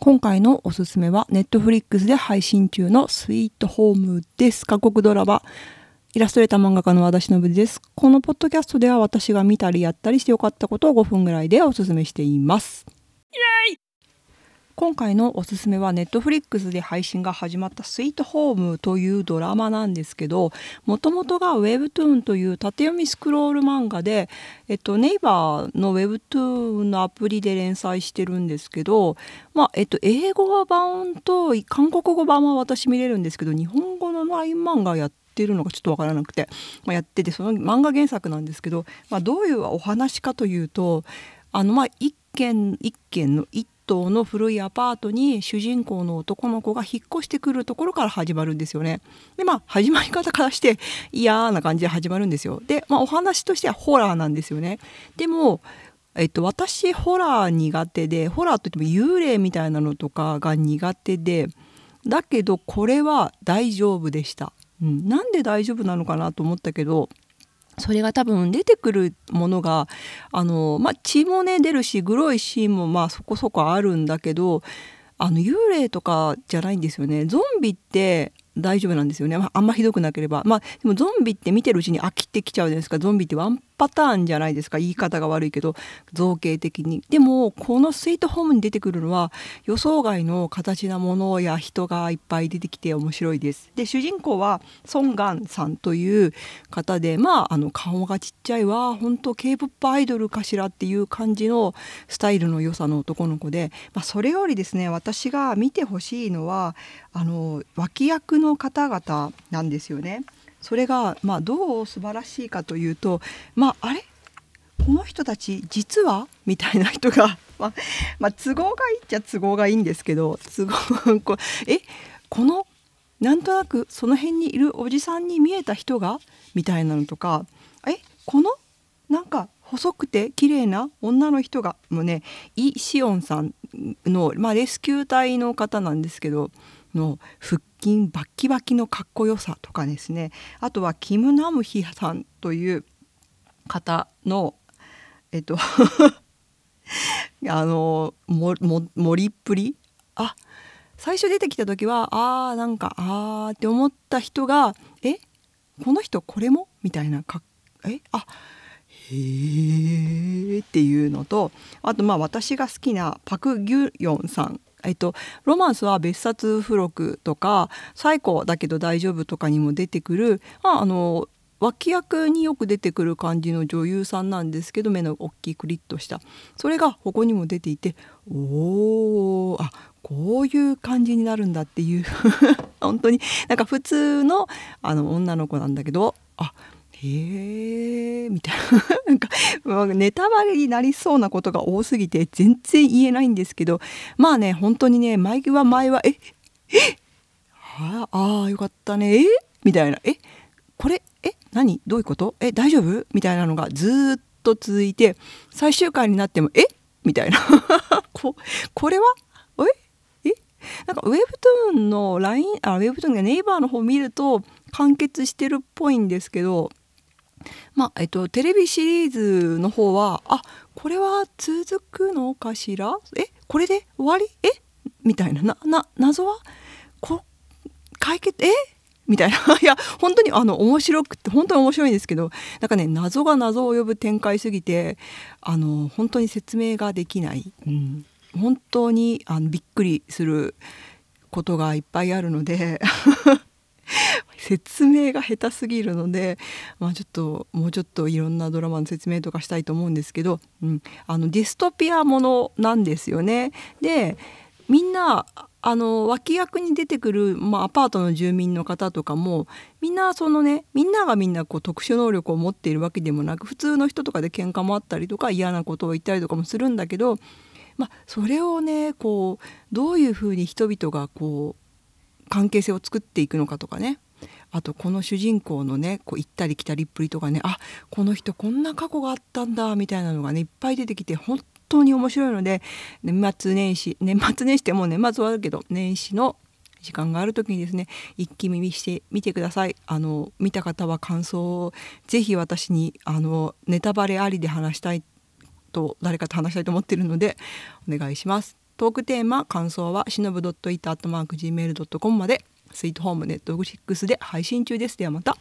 今回のおすすめはネットフリックスで配信中のスイートホームです。韓国ドラマ。イラストレーター漫画家の和田忍です。このポッドキャストでは私が見たりやったりしてよかったことを5分ぐらいでおすすめしています。今回のおすすめはネットフリックスで配信が始まった「スイートホーム」というドラマなんですけどもともとが Webtoon という縦読みスクロール漫画で、えっと、ネイバーの Webtoon のアプリで連載してるんですけど、まあえっと、英語版と韓国語版は私見れるんですけど日本語のライン漫画やってるのがちょっとわからなくて、まあ、やっててその漫画原作なんですけど、まあ、どういうお話かというとあのまあ一軒一軒の一棟の古いアパートに主人公の男の子が引っ越してくるところから始まるんですよね。でまあ始まり方からして嫌な感じで始まるんですよ。で、まあ、お話としてはホラーなんですよね。でもえっと、私ホラー苦手でホラーといっても幽霊みたいなのとかが苦手でだけどこれは大丈夫でした、うん、なんで大丈夫なのかなと思ったけどそれが多分出てくるものがあの、まあ、血もね出るしグロいシーンもまあそこそこあるんだけどあの幽霊とかじゃないんですよね。ゾンビって大丈夫なんですよね、まあ、あんまひどくなければ。まあでもゾンビって見てるうちに飽きてきちゃうじゃないですか。ゾンビってワンパターンじゃないですか。言い方が悪いけど造形的に。でもこのスイートホームに出てくるのは予想外の形なものや人がいっぱい出てきて面白いです。で主人公はソン・ガンさんという方でまああの顔がちっちゃいわ本当 K-POP アイドルかしらっていう感じのスタイルの良さの男の子で、まあ、それよりですね私が見てほしいのはあの脇役の方々なんですよね。それが、まあ、どう素晴らしいかというと、まあ、あれ？この人たち実は？みたいな人が、まあ、まあ、都合がいいっちゃ都合がいいんですけど都合こえ？このなんとなくその辺にいるおじさんに見えた人が？みたいなのとかえ？このなんか細くて綺麗な女の人が？もうねイ・シオンさんの、まあ、レスキュー隊の方なんですけどの腹筋バッキバキのかっこよさとかですね。あとはキム・ナムヒさんという方のえっと あの盛りっぷり。あ最初出てきた時はあーなんかあーって思った人がえこの人これも？みたいなかえあへーっていうのとあとまあ私が好きなパク・ギュヨンさんえっと、ロマンスは別冊付録とか最高だけど大丈夫とかにも出てくる、まあ、あの脇役によく出てくる感じの女優さんなんですけど目の大きいクリッとした。それがここにも出ていておーあこういう感じになるんだっていう。本当になんか普通のあの女の子なんだけどあへえみたいな。なんかネタバレになりそうなことが多すぎて全然言えないんですけどまあね本当にね前は前はええああよかったねえみたいな。えこれえ何どういうこと？え大丈夫？みたいなのがずっと続いて最終回になってもえみたいな。ここれは？ええなんかウェブトゥーンの LINE あウェブトゥーンがネイバーの方見ると完結してるっぽいんですけどまあえっと、テレビシリーズの方はあこれは続くのかしら？えこれで終わり？え？みたいな。なな謎は？こ解決？え？みたいな。いや本当にあの面白くて本当に面白いんですけどなんかね謎が謎を呼ぶ展開すぎてあの本当に説明ができない、うん、本当にあのびっくりすることがいっぱいあるので。説明が下手すぎるので、まあ、ちょっともうちょっといろんなドラマの説明とかしたいと思うんですけど、うん、あのディストピアものなんですよね。でみんなあの脇役に出てくる、まあ、アパートの住民の方とかもみんなそのねみんながみんなこう特殊能力を持っているわけでもなく普通の人とかで喧嘩もあったりとか嫌なことを言ったりとかもするんだけど、まあ、それをねこうどういうふうに人々がこう関係性を作っていくのかとかねあとこの主人公のねこう行ったり来たりっぷりとかねあこの人こんな過去があったんだみたいなのがねいっぱい出てきて本当に面白いので年末年始年末年始ってもう年末はあるけど年始の時間がある時にですね一気見してみてください。あの見た方は感想をぜひ私にあのネタバレありで話したいと誰かと話したいと思ってるのでお願いします。トークテーマ感想はしのぶ .it.gmail.com まで。スイートホームネットフリックスで配信中です。ではまた。